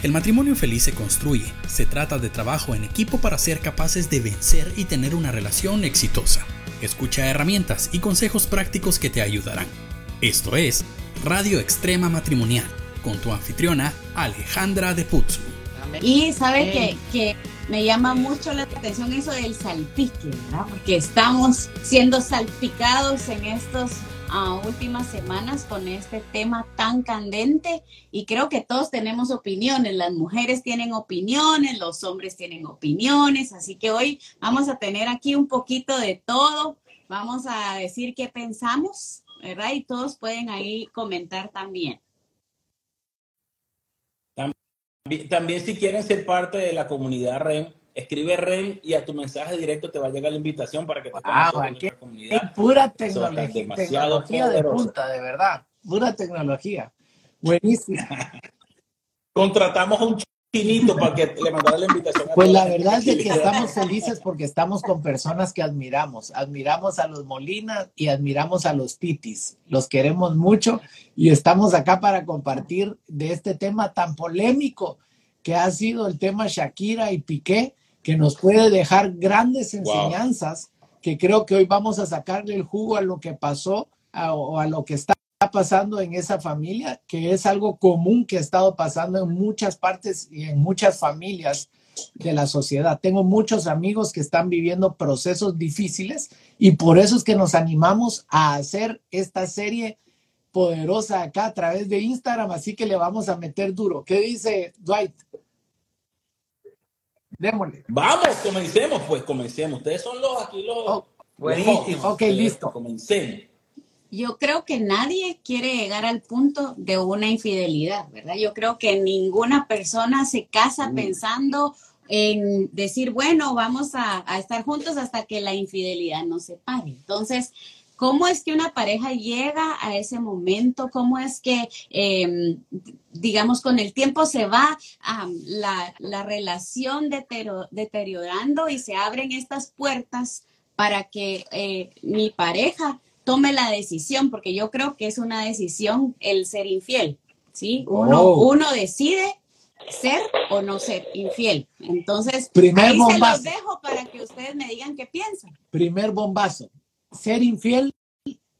El matrimonio feliz se construye, se trata de trabajo en equipo para ser capaces de vencer y tener una relación exitosa. Escucha herramientas y consejos prácticos que te ayudarán. Esto es Radio Extrema Matrimonial, con tu anfitriona Alejandra de Putzu. Y sabe que, que me llama mucho la atención eso del salpique, ¿verdad? Porque estamos siendo salpicados en estos a últimas semanas con este tema tan candente y creo que todos tenemos opiniones, las mujeres tienen opiniones, los hombres tienen opiniones, así que hoy vamos a tener aquí un poquito de todo, vamos a decir qué pensamos, ¿verdad? Y todos pueden ahí comentar también. También, si quieren ser parte de la comunidad REM, escribe REM y a tu mensaje directo te va a llegar la invitación para que te ah, comunidad. pura tecnología, tecnología de punta, de verdad. Pura tecnología. Buenísimo. Contratamos a un chinito para que le mandara la invitación. pues la verdad es que estamos felices porque estamos con personas que admiramos. Admiramos a los Molinas y admiramos a los Pitis. Los queremos mucho y estamos acá para compartir de este tema tan polémico que ha sido el tema Shakira y Piqué que nos puede dejar grandes enseñanzas que creo que hoy vamos a sacarle el jugo a lo que pasó o a lo que está pasando en esa familia, que es algo común que ha estado pasando en muchas partes y en muchas familias de la sociedad. Tengo muchos amigos que están viviendo procesos difíciles y por eso es que nos animamos a hacer esta serie poderosa acá a través de Instagram, así que le vamos a meter duro. ¿Qué dice Dwight? Démosle. Vamos, comencemos, pues, comencemos. Ustedes son los aquí los. Oh, buenísimo. ok, listo. Comencemos. Yo creo que nadie quiere llegar al punto de una infidelidad, ¿verdad? Yo creo que ninguna persona se casa mm. pensando en decir, bueno, vamos a, a, estar juntos hasta que la infidelidad nos separe. Entonces, ¿Cómo es que una pareja llega a ese momento? ¿Cómo es que, em, digamos, con el tiempo se va la, relación deteriorando y se abren estas puertas para que eh, mi pareja tome la decisión? Porque yo creo que es una decisión el ser infiel, ¿sí? Uno, oh. uno decide ser o no ser infiel. Entonces, Primer ahí se los dejo para que ustedes me digan qué piensan. Primer bombazo ser infiel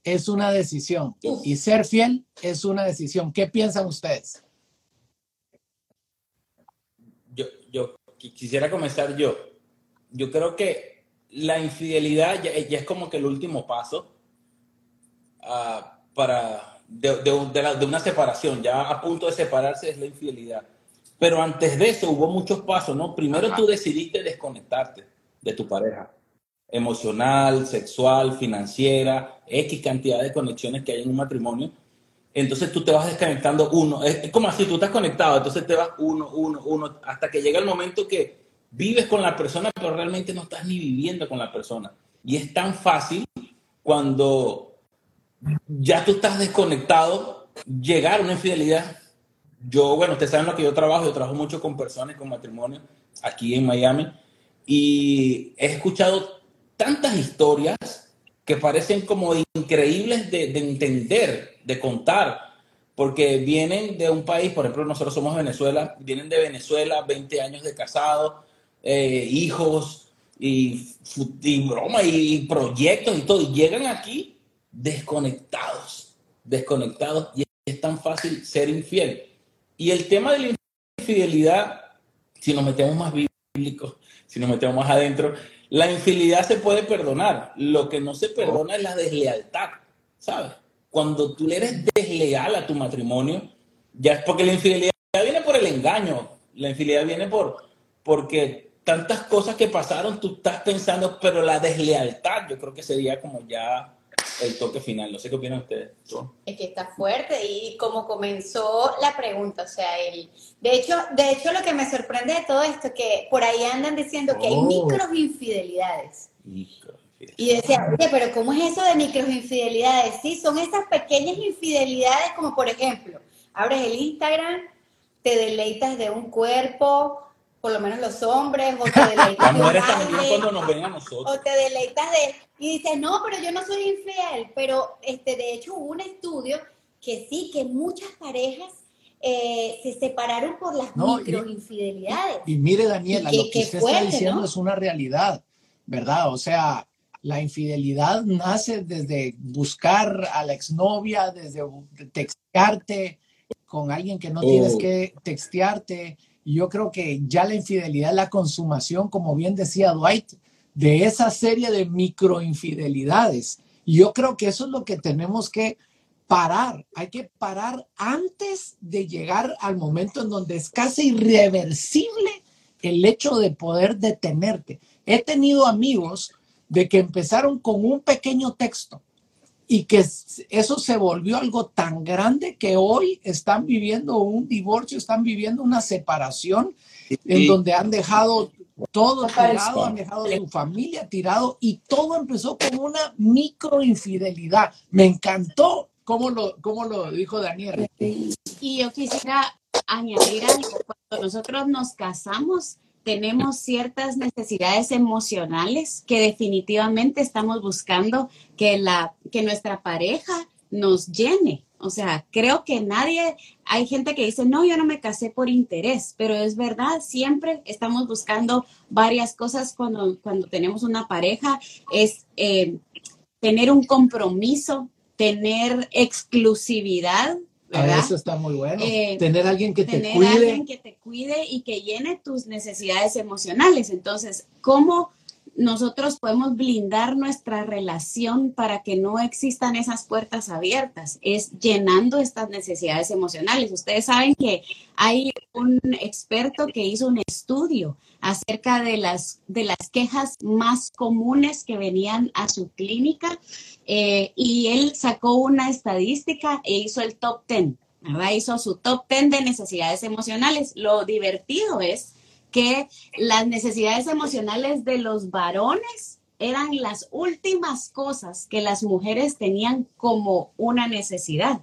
es una decisión y ser fiel es una decisión. ¿Qué piensan ustedes? Yo, yo quisiera comenzar yo. Yo creo que la infidelidad ya, es como que el último paso uh, para de, de, una separación. Ya a punto de separarse es la infidelidad. Pero antes de eso hubo muchos pasos, ¿no? Primero tú decidiste desconectarte de tu pareja emocional, sexual, financiera, X cantidad de conexiones que hay en un matrimonio. Entonces tú te vas desconectando uno. Es, como así, tú estás conectado, entonces te vas uno, uno, uno, hasta que llega el momento que vives con la persona, pero realmente no estás ni viviendo con la persona. Y es tan fácil cuando ya tú estás desconectado, llegar a una infidelidad. Yo, bueno, ustedes saben lo que yo trabajo, yo trabajo mucho con personas con matrimonio aquí en Miami y he escuchado tantas historias que parecen como increíbles de, entender, de contar, porque vienen de un país, por ejemplo, nosotros somos Venezuela, vienen de Venezuela, 20 años de casado, eh, hijos y, broma y proyectos y todo, y llegan aquí desconectados, desconectados, y es tan fácil ser infiel. Y el tema de la infidelidad, si nos metemos más bíblicos, si nos metemos más adentro, la infidelidad se puede perdonar. Lo que no se perdona es la deslealtad, ¿sabes? Cuando tú le eres desleal a tu matrimonio, ya es porque la infidelidad viene por el engaño. La infidelidad viene por porque tantas cosas que pasaron, tú estás pensando, pero la deslealtad yo creo que sería como ya el toque final. No sé qué opinan ustedes. Es que está fuerte y como comenzó la pregunta, o sea, el, de hecho, de hecho lo que me sorprende de todo esto que por ahí andan diciendo que hay oh. micro infidelidades. Y decía, oye, pero ¿cómo es eso de micro infidelidades? Sí, son esas pequeñas infidelidades como por ejemplo, abres el Instagram, te deleitas de un cuerpo, por lo menos los hombres, o te deleitas de O te deleitas de, y dices, no, pero yo no soy infiel, pero este, de hecho hubo un estudio que sí, que muchas parejas eh, se separaron por las microinfidelidades. Y, mire, Daniela, lo que usted está diciendo es una realidad, ¿verdad? O sea, la infidelidad nace desde buscar a la exnovia, desde textearte con alguien que no tienes oh. que textearte. Y yo creo que ya la infidelidad es la consumación, como bien decía Dwight, de esa serie de microinfidelidades. Y yo creo que eso es lo que tenemos que parar. Hay que parar antes de llegar al momento en donde es casi irreversible el hecho de poder detenerte. He tenido amigos de que empezaron con un pequeño texto y que eso se volvió algo tan grande que hoy están viviendo un divorcio, están viviendo una separación en donde han dejado todo tirado, han dejado su familia tirado y todo empezó con una microinfidelidad. Me encantó cómo lo, cómo lo dijo Daniel. Y yo quisiera añadir algo. Cuando nosotros nos casamos, tenemos ciertas necesidades emocionales que definitivamente estamos buscando que, la, que nuestra pareja nos llene. O sea, creo que nadie, hay gente que dice, no, yo no me casé por interés, pero es verdad, siempre estamos buscando varias cosas cuando, cuando tenemos una pareja, es eh, tener un compromiso, tener exclusividad. ¿verdad? eso está muy bueno. Eh, tener alguien que te cuide. Tener alguien que te cuide y que llene tus necesidades emocionales. Entonces, ¿cómo nosotros podemos blindar nuestra relación para que no existan esas puertas abiertas, es llenando estas necesidades emocionales. Ustedes saben que hay un experto que hizo un estudio acerca de las, de las quejas más comunes que venían a su clínica eh, y él sacó una estadística e hizo el top 10, ¿verdad? Hizo su top 10 de necesidades emocionales. Lo divertido es que las necesidades emocionales de los varones eran las últimas cosas que las mujeres tenían como una necesidad.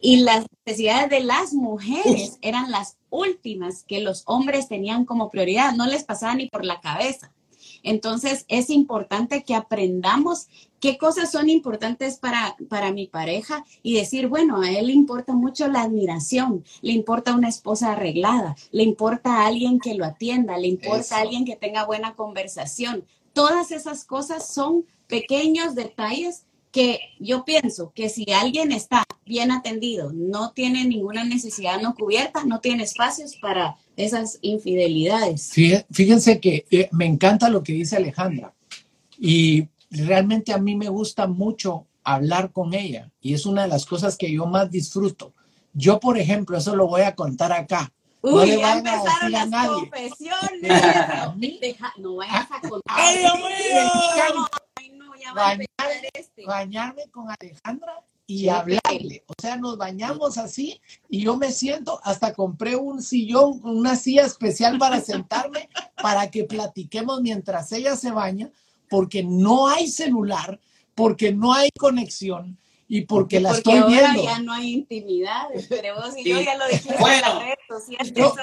Y las necesidades de las mujeres eran las últimas que los hombres tenían como prioridad. No les pasaba ni por la cabeza. Entonces es importante que aprendamos qué cosas son importantes para, para mi pareja y decir, bueno, a él le importa mucho la admiración, le importa una esposa arreglada, le importa a alguien que lo atienda, le importa a alguien que tenga buena conversación. Todas esas cosas son pequeños detalles que yo pienso que si alguien está bien atendido, no tiene ninguna necesidad no cubierta, no tiene espacios para esas infidelidades. Fíjense que eh, me encanta lo que dice Alejandra y realmente a mí me gusta mucho hablar con ella y es una de las cosas que yo más disfruto. Yo, por ejemplo, eso lo voy a contar acá. Uy, no ya empezaron las confesiones. no vayas a contar. ¡Ay, Dios mío! Este. bañarme con Alejandra y hablarle. O sea, nos bañamos así y yo me siento, hasta compré un sillón, una silla especial para sentarme para que platiquemos mientras ella se baña, porque no hay celular, porque no hay conexión y porque, la estoy viendo. ya no hay intimidad, pero si yo ya lo bueno, en pero,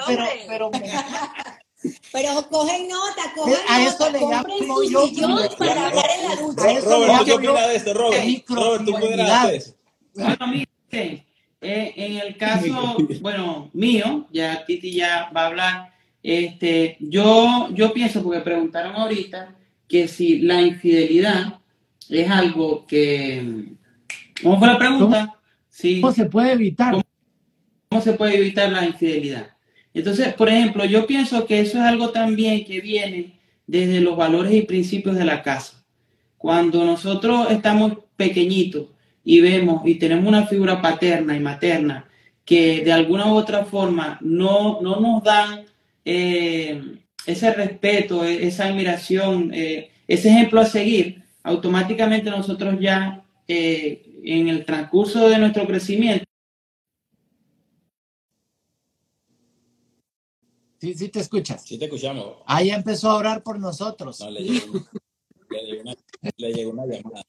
pero me, pero cogen nota, cogen a eso le llamo yo para hablar en la ducha. Robert, ¿qué opinas de esto, Robert? Robert, tú puedes Bueno, miren, eh, en el caso, bueno, mío, ya Titi ya va a hablar, este, yo, yo pienso, porque preguntaron ahorita, que si la infidelidad es algo que, ¿cómo fue la pregunta? ¿Cómo, se puede evitar? ¿Cómo se puede evitar la infidelidad? Entonces, por ejemplo, yo pienso que eso es algo también que viene desde los valores y principios de la casa. Cuando nosotros estamos pequeñitos y vemos y tenemos una figura paterna y materna que de alguna u otra forma no, no nos dan eh, ese respeto, e, esa admiración, eh, ese ejemplo a seguir, automáticamente nosotros ya eh, en el transcurso de nuestro crecimiento Sí, sí te escuchas. Sí te escuchamos. Ahí empezó a orar por nosotros. No, le llegó, una, llamada.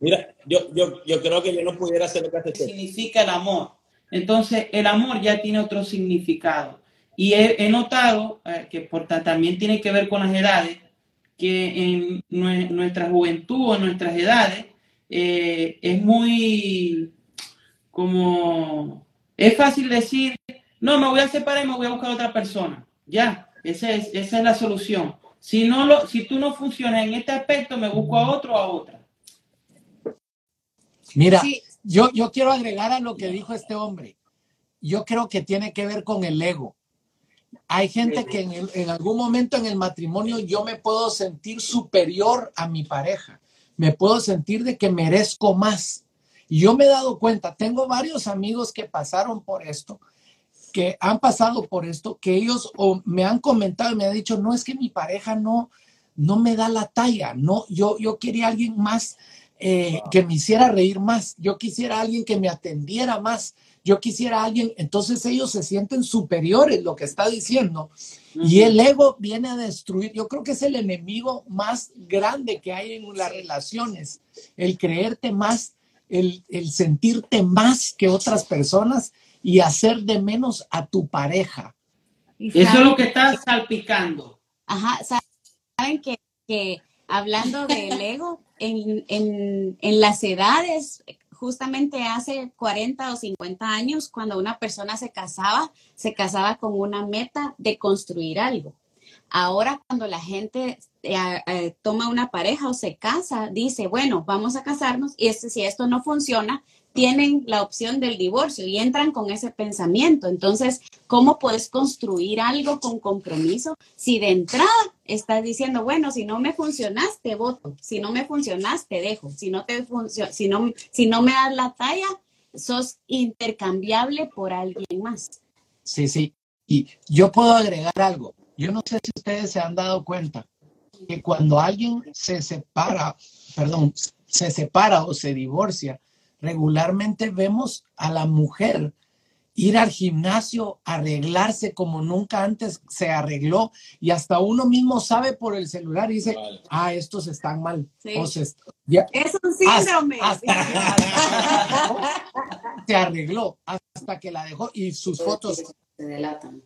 Mira, yo, yo, yo, creo que yo no pudiera hacer lo que hace Significa el amor. Entonces, el amor ya tiene otro significado. Y he, notado eh, que por, también tiene que ver con las edades, que en nuestra juventud o en nuestras edades eh, es muy como Es fácil decir, no, me voy a separar y me voy a buscar a otra persona. Ya, esa es, esa es la solución. Si, no lo, si tú no funcionas en este aspecto, me busco a otro o a otra. Mira, yo, yo quiero agregar a lo que dijo este hombre. Yo creo que tiene que ver con el ego. Hay gente que en, en, algún momento en el matrimonio yo me puedo sentir superior a mi pareja. Me puedo sentir de que merezco más. Y yo me he dado cuenta, tengo varios amigos que pasaron por esto, que han pasado por esto, que ellos o me han comentado y me han dicho, no es que mi pareja no, no me da la talla, no, yo, yo quería alguien más eh, que me hiciera reír más, yo quisiera alguien que me atendiera más, yo quisiera alguien, entonces ellos se sienten superiores, lo que está diciendo, y el ego viene a destruir, yo creo que es el enemigo más grande que hay en las relaciones, el creerte más, el, el sentirte más que otras personas y hacer de menos a tu pareja. Eso es lo que está salpicando. Ajá, saben que, que hablando del ego, en, en, en, las edades, justamente hace 40 o 50 años, cuando una persona se casaba, se casaba con una meta de construir algo. Ahora cuando la gente eh, eh, toma una pareja o se casa, dice, bueno, vamos a casarnos y este, si esto no funciona, tienen la opción del divorcio y entran con ese pensamiento. Entonces, ¿cómo puedes construir algo con compromiso si de entrada estás diciendo, bueno, si no me funcionaste, voto, si no me funcionaste, dejo, si no te si no, si no me das la talla, sos intercambiable por alguien más. Sí, sí. Y yo puedo agregar algo. Yo no sé si ustedes se han dado cuenta que cuando alguien se separa, perdón, se separa o se divorcia, regularmente vemos a la mujer ir al gimnasio, arreglarse como nunca antes se arregló y hasta uno mismo sabe por el celular y dice, ah, estos están mal. es un síndrome. se arregló hasta que la dejó y sus fotos se delatan.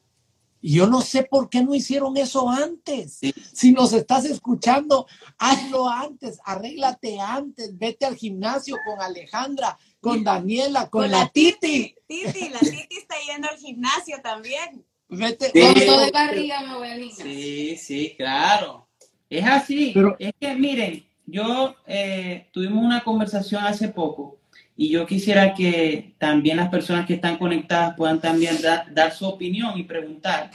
Y yo no sé por qué no hicieron eso antes. Si nos estás escuchando, hazlo antes, arréglate antes, vete al gimnasio con Alejandra, con Daniela, con, la, Titi. Titi, la Titi está yendo al gimnasio también. Vete. Sí. Con de barriga me voy al gimnasio. Sí, sí, claro. Es así. Pero- es que miren, yo eh, tuvimos una conversación hace poco y yo quisiera que también las personas que están conectadas puedan también da- dar su opinión y preguntar.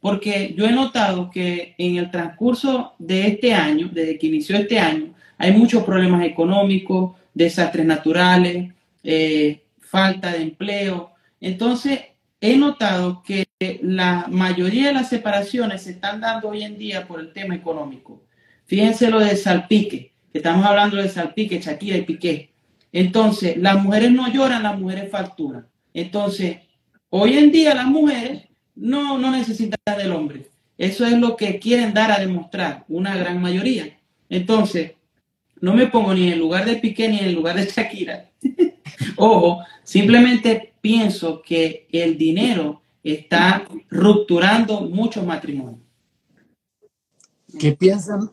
Porque yo he notado que en el transcurso de este año, desde que inició este año, hay muchos problemas económicos, desastres naturales, eh, falta de empleo. Entonces, he notado que la mayoría de las separaciones se están dando hoy en día por el tema económico. Fíjense lo de Salpique, que estamos hablando de Salpique, Shakira y Piqué. Entonces, las mujeres no lloran, las mujeres facturan. Entonces, hoy en día las mujeres no, no necesitan del hombre. Eso es lo que quieren dar a demostrar, una gran mayoría. Entonces, no me pongo ni en el lugar de Piqué ni en el lugar de Shakira. Ojo, simplemente pienso que el dinero está rupturando muchos matrimonios. ¿Qué piensan?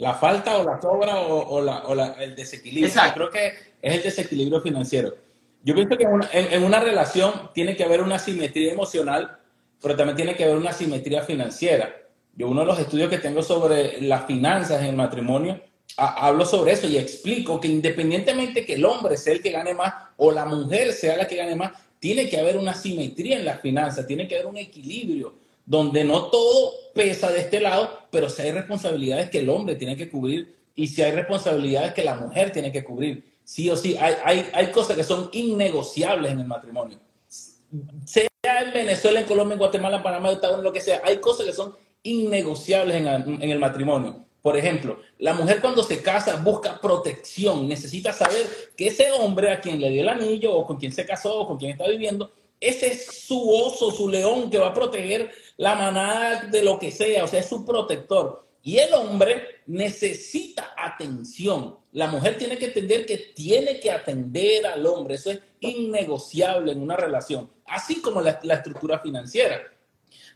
La falta o la sobra o, o la, o la- el desequilibrio. Exacto. Yo creo que es el desequilibrio financiero. Yo pienso que en una, en- en una relación tiene que haber una simetría emocional, pero también tiene que haber una simetría financiera. Yo uno de los estudios que tengo sobre las finanzas en el matrimonio, ha- hablo sobre eso y explico que independientemente que el hombre sea el que gane más o la mujer sea la que gane más, tiene que haber una simetría en las finanzas, tiene que haber un equilibrio donde no todo pesa de este lado, pero si hay responsabilidades que el hombre tiene que cubrir y si hay responsabilidades que la mujer tiene que cubrir. Sí o sí, hay, hay, hay cosas que son innegociables en el matrimonio. Sea en Venezuela, en Colombia, en Guatemala, en Panamá, en Estados Unidos, lo que sea, hay cosas que son innegociables en, el- en el matrimonio. Por ejemplo, la mujer cuando se casa busca protección, necesita saber que ese hombre a quien le dio el anillo o con quien se casó o con quien está viviendo, ese es su oso, su león que va a proteger la manada de lo que sea, o sea, es su protector. Y el hombre necesita atención. La mujer tiene que entender que tiene que atender al hombre. Eso es innegociable en una relación, así como la, la estructura financiera.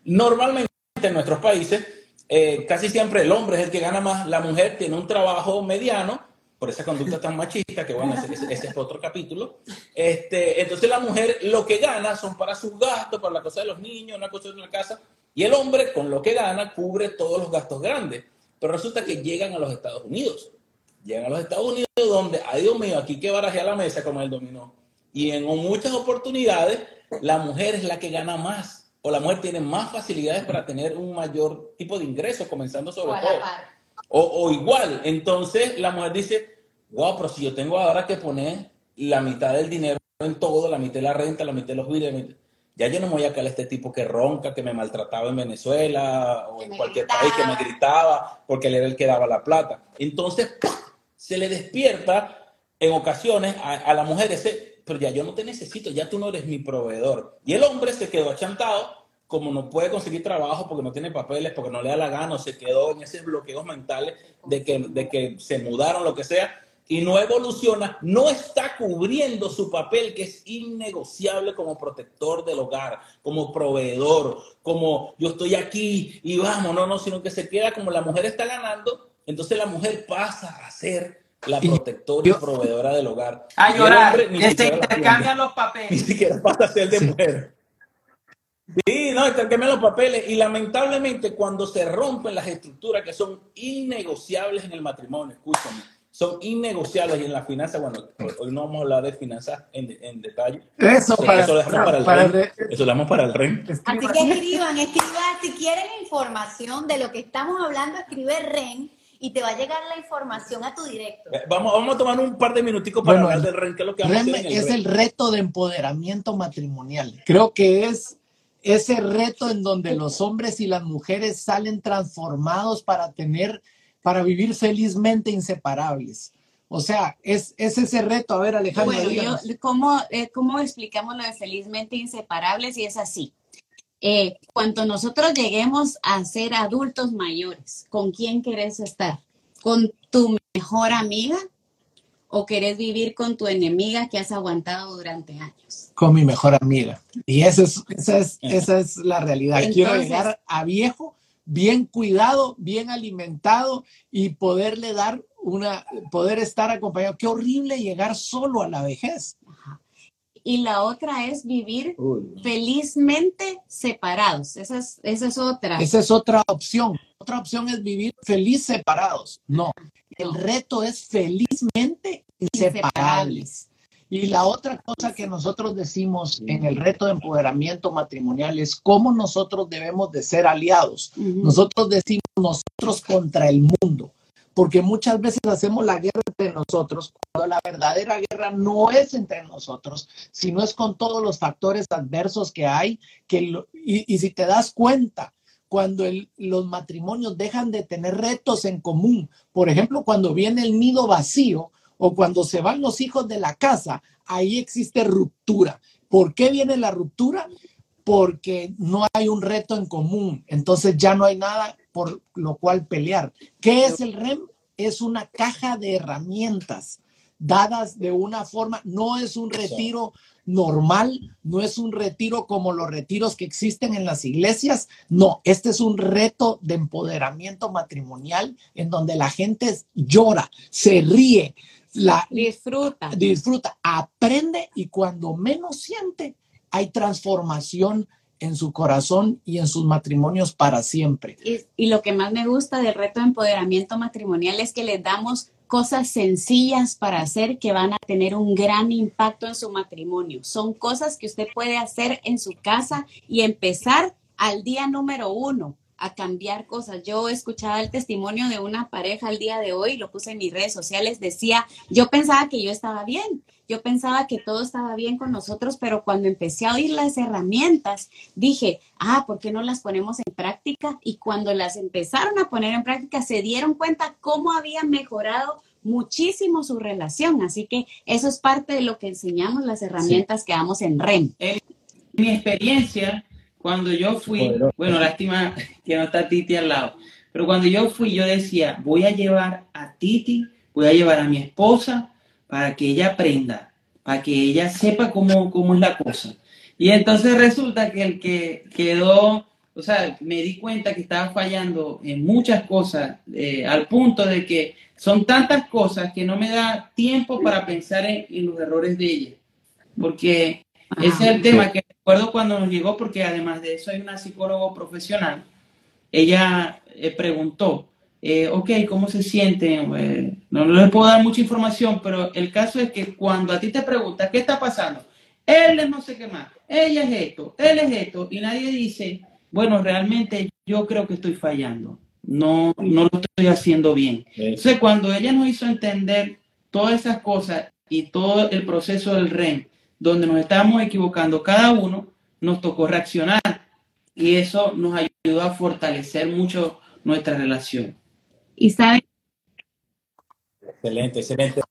Normalmente en nuestros países, eh, casi siempre el hombre es el que gana más, la mujer tiene un trabajo mediano, por esa conducta tan machista, que bueno, ese, es otro capítulo. Este, entonces la mujer lo que gana son para sus gastos, para la cosa de los niños, una cosa de la casa, y el hombre con lo que gana cubre todos los gastos grandes. Pero resulta que llegan a los Estados Unidos. Llegan a los Estados Unidos donde, ay Dios mío, aquí que baraje a la mesa como el dominó. Y en muchas oportunidades la mujer es la que gana más o la mujer tiene más facilidades para tener un mayor tipo de ingresos, comenzando sobre todo. O, o, igual, entonces la mujer dice, wow, pero si yo tengo ahora que poner la mitad del dinero en todo, la mitad de la renta, la mitad de los billetes, ya yo no me voy a caer a este tipo que ronca, que me maltrataba en Venezuela o en cualquier país, que me gritaba porque él era el que daba la plata. Entonces, se le despierta en ocasiones a, a la mujer ese pero ya yo no te necesito, ya tú no eres mi proveedor. Y el hombre se quedó achantado, como no puede conseguir trabajo porque no tiene papeles, porque no le da la gana, o se quedó en esos bloqueos mentales de que, de que se mudaron, lo que sea, y no evoluciona, no está cubriendo su papel que es innegociable como protector del hogar, como proveedor, como yo estoy aquí y vamos, no, no, sino que se queda como la mujer está ganando, entonces la mujer pasa a ser la protectora y proveedora del hogar. A llorar, que se intercambian los papeles. Ni siquiera pasa a ser de mujer. Sí, no, intercambian los papeles y lamentablemente cuando se rompen las estructuras que son innegociables en el matrimonio, escúchame, son innegociables y en la finanza, bueno, hoy no vamos a hablar de finanzas en, en detalle. Eso, para, eso lo dejamos para, el REN. Eso lo damos para el REN. Así que escriban, escriban, si quieren información de lo que estamos hablando, escribe REN y te va a llegar la información a tu directo. Eh, vamos, vamos a tomar un par de minuticos para hablar del REN, que es lo que vamos a hacer en el es el reto de empoderamiento matrimonial. Creo que es ese reto en donde los hombres y las mujeres salen transformados para tener, para vivir felizmente inseparables. O sea, es, es ese reto. A ver, Alejandro. Bueno, ¿cómo, eh, ¿cómo explicamos lo de felizmente inseparables? Y es así. Eh, cuando nosotros lleguemos a ser adultos mayores, ¿con quién querés estar? ¿Con tu mejor amiga o querés vivir con tu enemiga que has aguantado durante años? Con mi mejor amiga. Y esa es, esa es, esa es la realidad. Quiero llegar a viejo, bien cuidado, bien alimentado y poderle dar una, poder estar acompañado. Qué horrible llegar solo a la vejez y la otra es vivir felizmente separados. Esa es, esa es otra. Esa es otra opción. Otra opción es vivir feliz separados. No, el reto es felizmente inseparables. Y la otra cosa que nosotros decimos en el reto de empoderamiento matrimonial es cómo nosotros debemos de ser aliados. Nosotros decimos nosotros contra el mundo porque muchas veces hacemos la guerra entre nosotros, cuando la verdadera guerra no es entre nosotros, sino es con todos los factores adversos que hay, que y, si te das cuenta, cuando los matrimonios dejan de tener retos en común, por ejemplo, cuando viene el nido vacío o cuando se van los hijos de la casa, ahí existe ruptura. ¿Por qué viene la ruptura? Porque no hay un reto en común, entonces ya no hay nada por lo cual pelear. ¿Qué es el REM? Es una caja de herramientas dadas de una forma, no es un retiro normal, no es un retiro como los retiros que existen en las iglesias, no, este es un reto de empoderamiento matrimonial en donde la gente llora, se ríe, la, disfruta, disfruta, aprende y cuando menos siente, hay transformación en su corazón y en sus matrimonios para siempre. Y, lo que más me gusta del reto de empoderamiento matrimonial es que les damos cosas sencillas para hacer que van a tener un gran impacto en su matrimonio. Son cosas que usted puede hacer en su casa y empezar al día número uno a cambiar cosas. Yo escuchaba el testimonio de una pareja el día de hoy, lo puse en mis redes sociales, decía, yo pensaba que yo estaba bien, yo pensaba que todo estaba bien con nosotros, pero cuando empecé a oír las herramientas, dije, ah, ¿por qué no las ponemos en práctica? Y cuando las empezaron a poner en práctica, se dieron cuenta cómo habían mejorado muchísimo su relación. Así que eso es parte de lo que enseñamos, las herramientas que damos en REM. En mi experiencia, cuando yo fui, bueno, lástima que no está Titi al lado, pero cuando yo fui, yo decía, voy a llevar a Titi, voy a llevar a mi esposa, para que ella aprenda, para que ella sepa cómo, cómo es la cosa. Y entonces resulta que el que quedó o sea, me di cuenta que estaba fallando en muchas cosas, eh, al punto de que son tantas cosas que no me da tiempo para pensar en, los errores de ella. Porque ese es el tema que recuerdo cuando nos llegó, porque además de eso hay una psicóloga profesional. Ella eh, preguntó, eh, ok, ¿cómo se siente? no, no les puedo dar mucha información, pero el caso es que cuando a ti te preguntas, ¿qué está pasando? Él es no sé qué más, ella es esto, él es esto, y nadie dice, bueno, realmente yo creo que estoy fallando, no, no lo estoy haciendo bien. Entonces, cuando ella nos hizo entender todas esas cosas y todo el proceso del REM, donde nos estábamos equivocando cada uno, nos tocó reaccionar y eso nos ayudó a fortalecer mucho nuestra relación. Y saben. Excelente, excelente.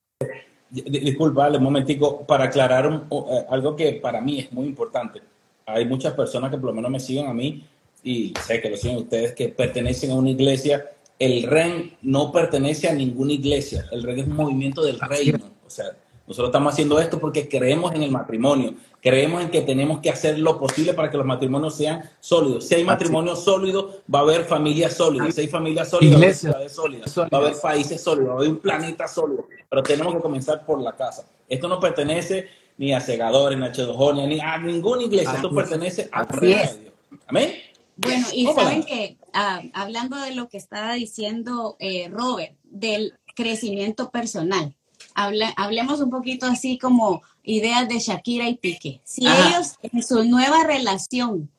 Disculpa, un momentico, para aclarar eh, algo que para mí es muy importante. Hay muchas personas que por lo menos me siguen a mí y sé que lo siguen ustedes, que pertenecen a una iglesia. El REN no pertenece a ninguna iglesia. El REN es un movimiento del reino. O sea, nosotros estamos haciendo esto porque creemos en el matrimonio. Creemos en que tenemos que hacer lo posible para que los matrimonios sean sólidos. Si hay matrimonio sólido, va a haber familias sólidas. Si hay familias sólidas, va a haber ciudades sólidas. Va a haber países sólidos, va a haber un planeta sólido. Pero tenemos que comenzar por la casa. Esto no pertenece ni a segadores, ni a Chedojonia, ni a ninguna iglesia. Esto pertenece de Dios. Amén. Bueno, y saben que ah, hablando de lo que estaba diciendo eh, Robert, del crecimiento personal, hablemos un poquito así como ideas de Shakira y Pique. Si ellos en su nueva relación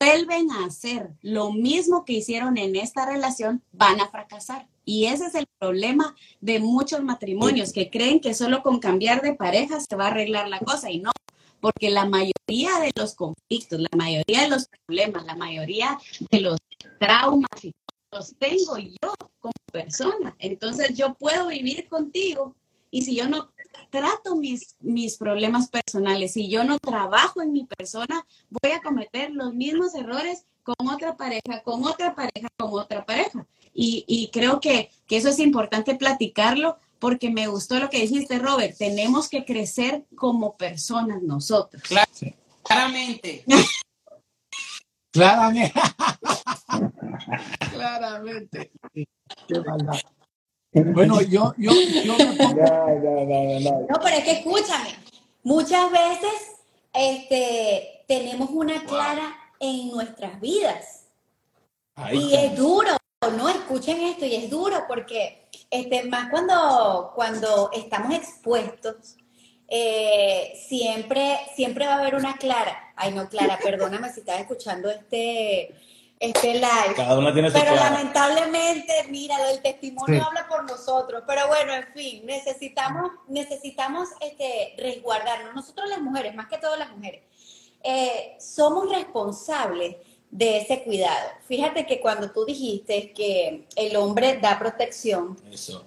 vuelven a hacer lo mismo que hicieron en esta relación, van a fracasar. Y ese es el problema de muchos matrimonios que creen que solo con cambiar de pareja se va a arreglar la cosa y no, porque la mayoría de los conflictos, la mayoría de los problemas, la mayoría de los traumas los tengo yo como persona. Entonces yo puedo vivir contigo y si yo no trato mis, mis problemas personales, si yo no trabajo en mi persona, voy a cometer los mismos errores con otra pareja, con otra pareja, con otra pareja. Y, y creo que, que eso es importante platicarlo porque me gustó lo que dijiste, Robert. Tenemos que crecer como personas nosotros. Claramente. Claramente. Claramente. Qué maldad. Bueno, yo, yo, yo me pongo... No, pero es que escúchame. Muchas veces este, tenemos una clara en nuestras vidas. y es duro, ¿no? Escuchen esto, y es duro porque este, más cuando, cuando estamos expuestos, eh, siempre, siempre va a haber una Clara. Ay, no, Clara, perdóname si estás escuchando este, este live. Cada una tiene su Pero lamentablemente, mira, el testimonio habla por nosotros. Pero bueno, en fin, necesitamos, necesitamos este, resguardarnos. Nosotros las mujeres, más que todas las mujeres, eh, somos responsables de ese cuidado. Fíjate que cuando tú dijiste que el hombre da protección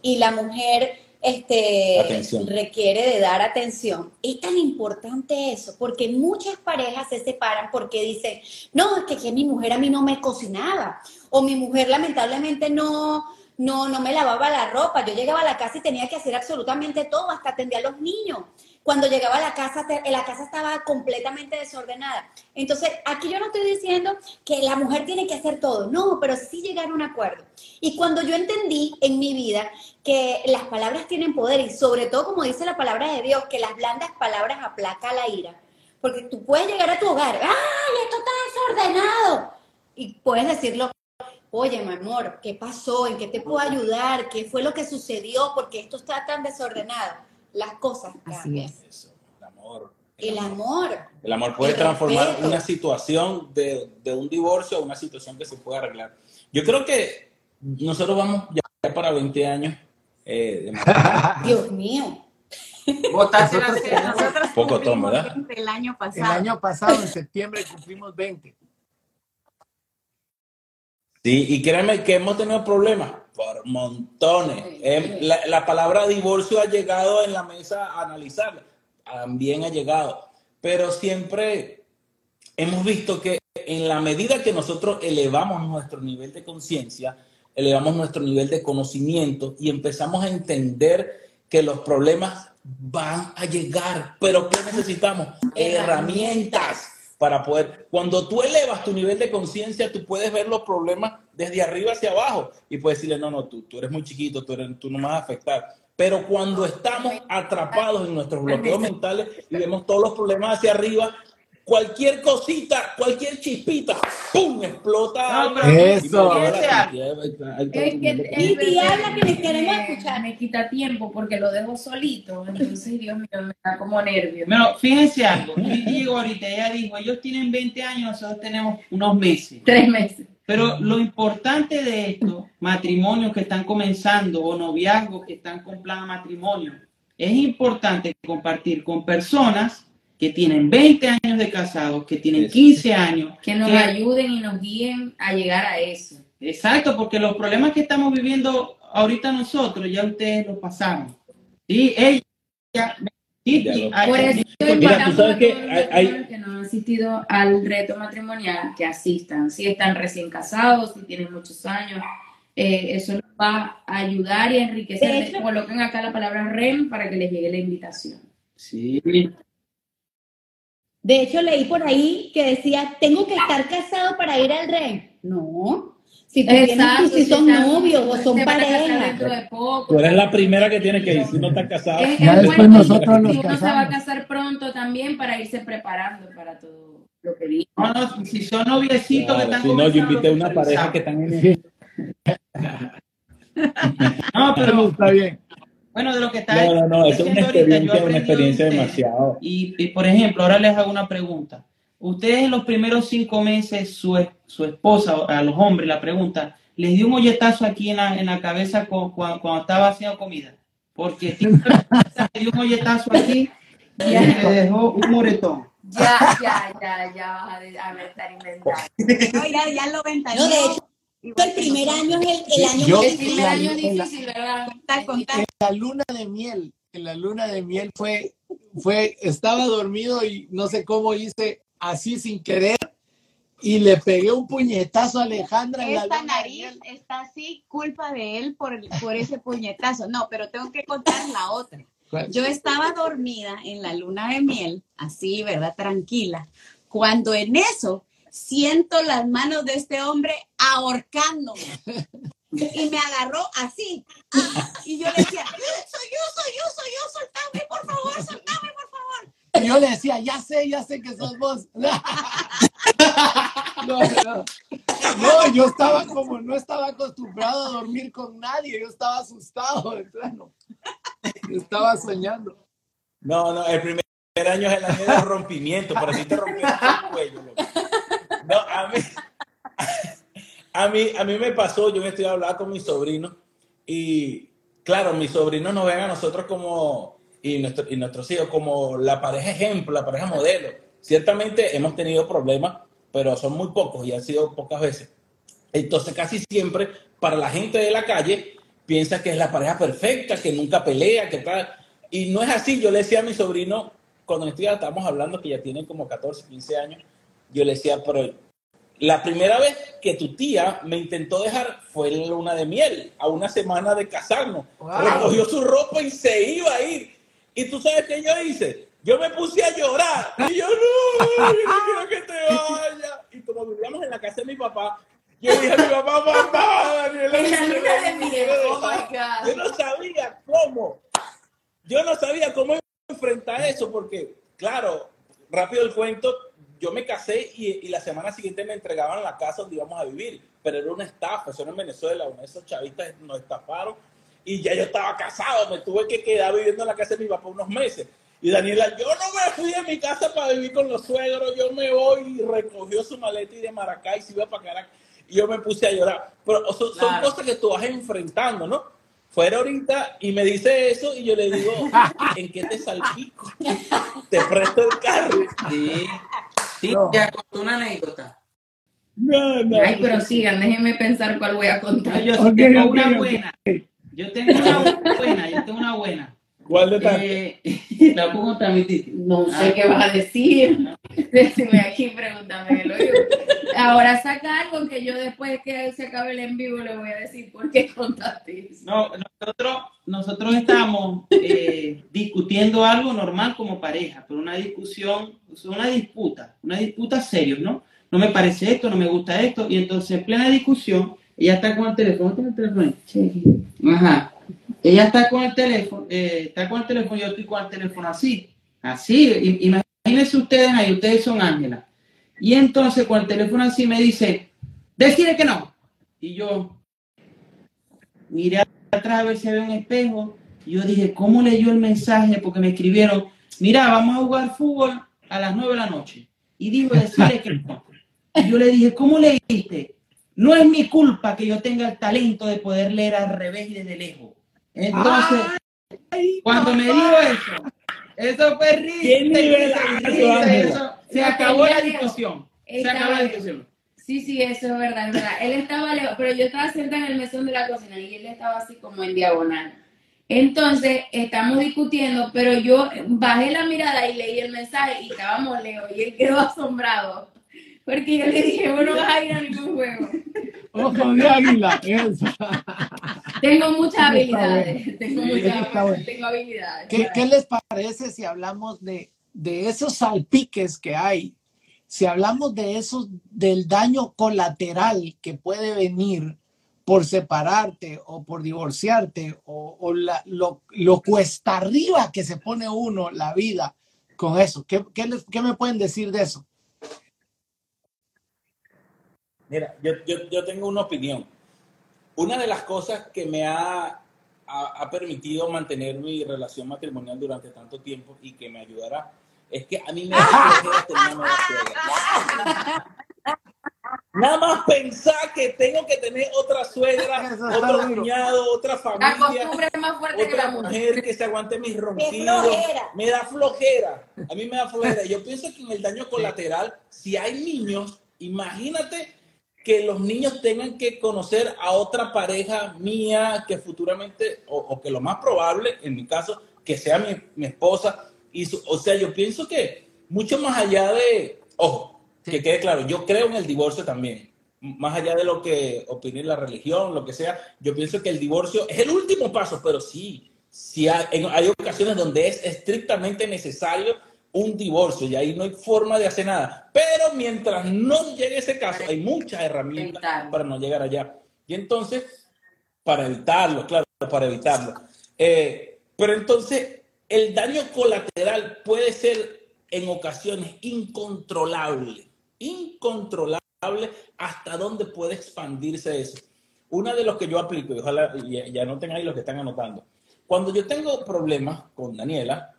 y la mujer este, requiere de dar atención, es tan importante eso, porque muchas parejas se separan porque dicen, no, es que, que mi mujer a mí no me cocinaba, o mi mujer lamentablemente no, no, no me lavaba la ropa, yo llegaba a la casa y tenía que hacer absolutamente todo, hasta atendía a los niños. Cuando llegaba a la casa, la casa estaba completamente desordenada. Entonces, aquí yo no estoy diciendo que la mujer tiene que hacer todo, no, pero sí llegar a un acuerdo. Y cuando yo entendí en mi vida que las palabras tienen poder y sobre todo, como dice la palabra de Dios, que las blandas palabras aplaca la ira. Porque tú puedes llegar a tu hogar, ¡ay, esto está desordenado! Y puedes decirlo, oye, mi amor, ¿qué pasó? ¿En qué te puedo ayudar? ¿Qué fue lo que sucedió? Porque esto está tan desordenado las cosas cambian. el amor. El, amor. El amor puede transformar una situación de, un divorcio a una situación que se puede arreglar. Yo creo que nosotros vamos ya para 20 años. Eh, Dios mío. nosotros Poco tomo, ¿verdad? El año pasado. El año pasado, en septiembre, cumplimos 20. Sí, y créeme que hemos tenido problemas por montones. Em, la, palabra divorcio ha llegado en la mesa a analizar, también ha llegado, pero siempre hemos visto que en la medida que nosotros elevamos nuestro nivel de conciencia, elevamos nuestro nivel de conocimiento y empezamos a entender que los problemas van a llegar, pero ¿qué necesitamos? Herramientas para poder, cuando tú elevas tu nivel de conciencia, tú puedes ver los problemas desde arriba hacia abajo y puedes decirle, no, no, tú, tú eres muy chiquito, tú, eres, tú no me vas a afectar. Pero cuando estamos atrapados en nuestros bloqueos mentales y vemos todos los problemas hacia arriba, cualquier cosita, cualquier chispita, ¡pum! explota. No, eso. y, habla que les queremos escuchar. Me quita tiempo porque lo dejo solito. Entonces, Dios mío, me da como nervio. Pero fíjense algo. Digo ahorita, ella dijo, ellos tienen 20 años, nosotros tenemos unos meses. Tres meses. Pero lo importante de esto, matrimonios que están comenzando o noviazgos que están con plan matrimonio, es importante compartir con personas que tienen 20 años de casados, que tienen 15 años. Que nos ayuden y nos guíen a llegar a eso. Exacto, porque los problemas que estamos viviendo ahorita nosotros, ya ustedes los pasaron. Y ella... por eso Mira, tú sabes que, hay, que no han asistido al reto matrimonial, que asistan. Si están recién casados, si tienen muchos años, eh, eso les va a ayudar y enriquecer. Coloquen acá la palabra REM para que les llegue la invitación. Sí. De hecho, leí por ahí que decía, tengo que estar casado para ir al rey. No. Si, tú si son novios o son pareja. Tú eres la primera que tiene que ir si no estás casado. Es, después nosotros nos Uno se va a casar pronto también para irse preparando para todo lo que viene. No, no, si son noviecitos que están Si no, yo invité a una pareja que están en... no, pero está bien. Bueno, de lo que está. No, no, no, es una experiencia, una experiencia demasiado. Y, por ejemplo, ahora les hago una pregunta. Ustedes en los primeros cinco meses, su, su esposa, a los hombres, la pregunta, ¿les dio un molletazo aquí en la, en la cabeza cuando, estaba haciendo comida? Porque le dio un molletazo aquí y le dejó un moretón. Ya, ya, ya, ya vas a, a estar inventando. No, ya, ya lo ventaneó. No, de hecho, el primer año es el, año más difícil. El año difícil, ¿verdad? En la luna de miel, en la luna de miel fue, fue, estaba dormido y no sé cómo hice así sin querer y le pegué un puñetazo a Alejandra. Esta nariz está así, culpa de él por, por ese puñetazo. No, pero tengo que contar la otra. Yo estaba dormida en la luna de miel, así, ¿verdad? Tranquila. Cuando en eso siento las manos de este hombre ahorcándome. Y me agarró así. Y yo le decía, soy yo, soy yo, soy yo, soltame, por favor, soltame, por favor. Y yo le decía, ya sé, ya sé que sos vos. No, no. no, yo estaba como, no estaba acostumbrado a dormir con nadie, yo estaba asustado, de plano. Yo estaba soñando. No, no, el primer año es el año de rompimiento, por así te rompieron el cuello. No, a mí, a mí, a mí me pasó, yo me estoy hablando con mi sobrino y claro, mis sobrinos nos ven a nosotros como, y, nuestro, y nuestros hijos como la pareja ejemplo, la pareja modelo. Ciertamente hemos tenido problemas, pero son muy pocos y han sido pocas veces. Entonces casi siempre para la gente de la calle piensa que es la pareja perfecta, que nunca pelea, que tal. Y no es así. Yo le decía a mi sobrino, cuando estábamos hablando, que ya tienen como 14, 15 años, yo le decía, pero la primera vez que tu tía me intentó dejar fue en la luna de miel, a una semana de casarnos. Recogió su ropa y se iba a ir. Y tú sabes qué yo hice. Yo me puse a llorar. Y yo, no, yo no quiero que te vayas. Y como vivíamos en la casa de mi papá, yo dije a mi papá, papá, Daniela, oh yo no sabía cómo. Yo no sabía cómo enfrentar eso, porque, claro, rápido el cuento, yo me casé y, la semana siguiente me entregaban la casa donde íbamos a vivir, pero era una estafa, eso era en Venezuela, uno de esos chavistas nos estafaron y ya yo estaba casado, me tuve que quedar viviendo en la casa de mi papá unos meses. Y Daniela, yo no me fui de mi casa para vivir con los suegros, yo me voy y recogió su maleta y de Maracay se iba para Caracas. Y yo me puse a llorar. Pero son, son cosas que tú vas enfrentando, ¿no? Fuera ahorita y me dice eso y yo le digo, ¿en qué te salpico? te presto el carro. Sí. Sí, ya contó una anécdota. No, no. Ay, pero sigan, déjenme pensar cuál voy a contar. yo tengo una buena. Yo tengo una buena, yo tengo una buena. ¿Cuál de tantas? Eh, la puedo transmitir. No sé ah. qué vas a decir. Decime aquí, pregúntame. Ahora saca algo que yo después que se acabe el en vivo le voy a decir por qué contaste eso. No, nosotros, nosotros estamos, eh, discutiendo algo normal como pareja, pero una discusión, una disputa, una disputa seria, ¿no? No me parece esto, no me gusta esto, y entonces en plena discusión, ella está con el teléfono, ¿tiene el teléfono? Ajá. Ella está con el teléfono, eh, está con el teléfono, yo estoy con el teléfono así, así, imagínense ustedes ahí, ustedes son Ángela. Y entonces con el teléfono así me dice, decide que no. Y yo miré atrás a ver si había un espejo, yo dije, ¿cómo leyó el mensaje? Porque me escribieron, mira, vamos a jugar fútbol a las nueve de la noche. Y dijo, decirle que no. Y yo le dije, ¿cómo leíste? No es mi culpa que yo tenga el talento de poder leer al revés y desde lejos. Entonces, cuando me dijo eso, eso fue risa, se acabó la discusión. Se acabó la discusión. Sí, sí, eso es verdad, es verdad. Él estaba lejos, pero yo estaba sentada en el mesón de la cocina y él estaba así como en diagonal. Entonces, estamos discutiendo, pero yo bajé la mirada y leí el mensaje y estábamos lejos y él quedó asombrado. Porque yo le dije, bueno, vas a ir a ningún juego. Ojo de águila, Tengo muchas habilidades. Tengo muchas tengo habilidades. ¿Qué, ¿Qué, les parece si hablamos de, de esos salpiques que hay? Si hablamos de esos, del daño colateral que puede venir por separarte o por divorciarte o, lo, cuesta arriba que se pone uno la vida con eso. ¿Qué, qué, me pueden decir de eso? Mira, yo, yo, tengo una opinión. Una de las cosas que me ha, ha, permitido mantener mi relación matrimonial durante tanto tiempo y que me ayudará es que a mí me da tener una Nada más pensar que tengo que tener otra suegra, otro cuñado, otra familia, otra mujer que se aguante mis ronquidos. Me da flojera. A mí me da flojera. Yo pienso que en el daño colateral, si hay niños, imagínate que los niños tengan que conocer a otra pareja mía que futuramente, o, que lo más probable, en mi caso, que sea mi, mi esposa. Y o sea, yo pienso que mucho más allá de, ojo, que quede claro, yo creo en el divorcio también. Más allá de lo que opine la religión, lo que sea, yo pienso que el divorcio es el último paso, pero sí, sí hay, hay ocasiones donde es estrictamente necesario un divorcio y ahí no hay forma de hacer nada. Pero mientras no llegue ese caso, hay muchas herramientas para no llegar allá. Y entonces, para evitarlo, claro, para evitarlo. Eh, pero entonces, el daño colateral puede ser en ocasiones incontrolable incontrolable hasta dónde puede expandirse eso. Una de los que yo aplico, y ojalá ya, no tengan ahí los que están anotando, cuando yo tengo problemas con Daniela,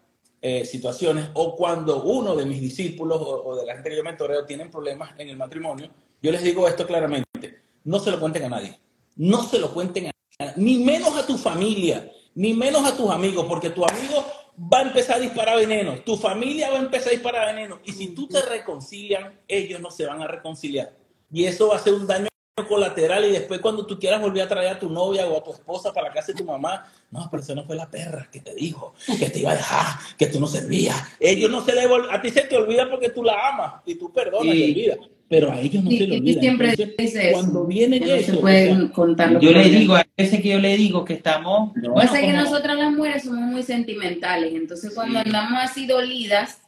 eh, situaciones, o cuando uno de mis discípulos o, de la gente que yo mentoreo tienen problemas en el matrimonio, yo les digo esto claramente, no se lo cuenten a nadie, no se lo cuenten a nadie, ni menos a tu familia, ni menos a tus amigos, porque tu amigo va a empezar a disparar veneno, tu familia va a empezar a disparar veneno, y si tú te reconcilian, ellos no se van a reconciliar. Y eso va a ser un daño colateral y después cuando tú quieras volver a traer a tu novia o a tu esposa para la casa de tu mamá, no, pero eso no fue la perra que te dijo, que te iba a dejar, que tú no servías. Ellos no se le a ti se te olvida porque tú la amas y tú perdonas y olvidas pero a ellos no se lo olvida. siempre dice Cuando viene eso, yo le digo, a veces que yo le digo que estamos... No, pasa que nosotras las mujeres somos muy sentimentales, entonces cuando andamos así dolidas,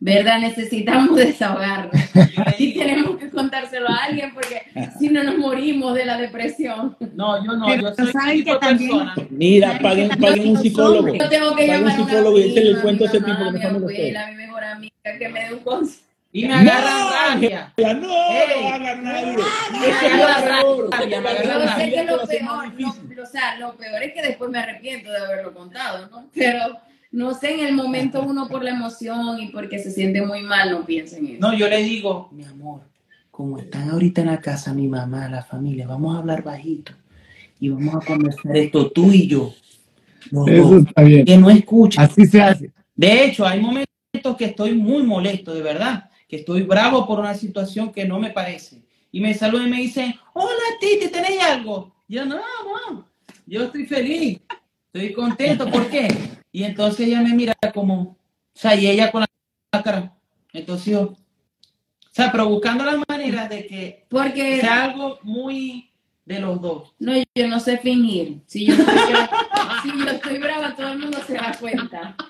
¿verdad? Necesitamos desahogarnos. y tenemos que contárselo a alguien porque si no nos morimos de la depresión. No, yo no, yo soy que también, Mira, paguen, paguen un psicólogo. Yo tengo que llamar a un psicólogo y él le cuento a ese tipo que me abuela, mi mejor amiga, que me dé un consejo. Y me agarran rabia. No, no hagan nadie. Yo sé que lo peor, o sea, lo peor es que después me arrepiento de haberlo contado, ¿no? Pero no sé, en el momento uno por la emoción y porque se siente muy mal no piensa en eso. No, yo le digo, mi amor, como están ahorita en la casa mi mamá, la familia, vamos a hablar bajito y vamos a conversar esto tú y yo. No, eso está bien. Que no escucha. Así se hace. De hecho, hay momentos que estoy muy molesto, de verdad que estoy bravo por una situación que no me parece. Y me saludan y me dicen, hola Titi, ¿tenéis algo? Yo, no, no, yo estoy feliz, estoy contento, ¿por qué? Y entonces ella me mira como, o sea, y ella con la cara. Entonces yo, o sea, pero buscando las maneras de que Porque... sea algo muy de los dos. No, yo no sé fingir. Si yo sé si yo estoy brava, todo el mundo se da cuenta.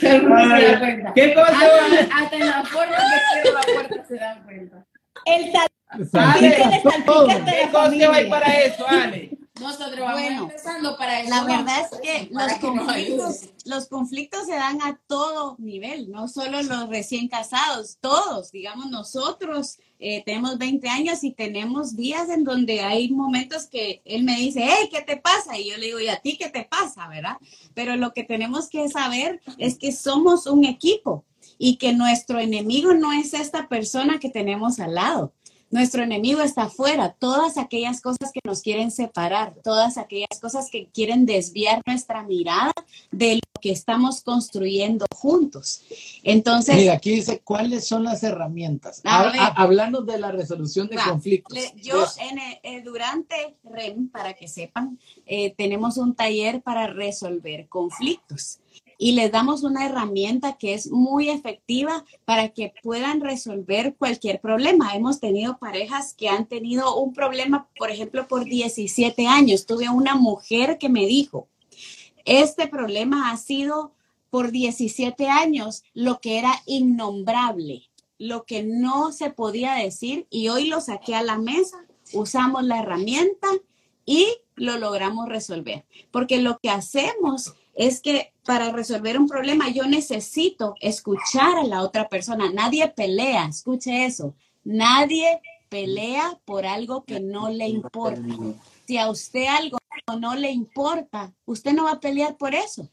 Todo el mundo se da cuenta. ¿Qué cosa? Hasta, hasta en la forma que cierro la puerta se dan cuenta. El sal Ale, que le salpica hasta ¿Qué cosa va para eso, Ale? Nosotros vamos Bueno, empezando para eso. La verdad es que los que conflictos, los conflictos se dan a todo nivel, no solo los recién casados, todos, digamos nosotros eh, tenemos 20 años y tenemos días en donde hay momentos que él me dice, hey, ¿qué te pasa? Y yo le digo, ¿y a ti qué te pasa? ¿Verdad? Pero lo que tenemos que saber es que somos un equipo y que nuestro enemigo no es esta persona que tenemos al lado. Nuestro enemigo está afuera, todas aquellas cosas que nos quieren separar, todas aquellas cosas que quieren desviar nuestra mirada de lo que estamos construyendo juntos. Entonces, Mira, aquí dice, ¿cuáles son las herramientas? Hablando de la resolución de Va, conflictos. le- yo Pues, en el- eh, durante REM, para que sepan, eh, tenemos un taller para resolver conflictos y les damos una herramienta que es muy efectiva para que puedan resolver cualquier problema. Hemos tenido parejas que han tenido un problema, por ejemplo, por 17 años. Tuve una mujer que me dijo, este problema ha sido por 17 años lo que era innombrable, lo que no se podía decir y hoy lo saqué a la mesa, usamos la herramienta y lo logramos resolver. Porque lo que hacemos es que para resolver un problema yo necesito escuchar a la otra persona. Nadie pelea, escuche eso. Nadie pelea por algo que no le importa. Si a usted algo no le importa, usted no va a pelear por eso.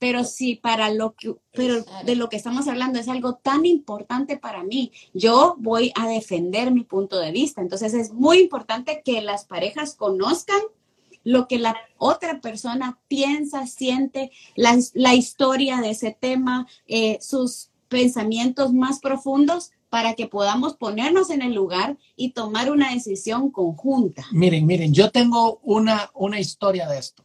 Pero si para lo que, pero de lo que estamos hablando es algo tan importante para mí, yo voy a defender mi punto de vista. Entonces es muy importante que las parejas conozcan lo que la otra persona piensa, siente, la, la historia de ese tema, eh, sus pensamientos más profundos para que podamos ponernos en el lugar y tomar una decisión conjunta. Miren, miren, yo tengo una, una historia de esto.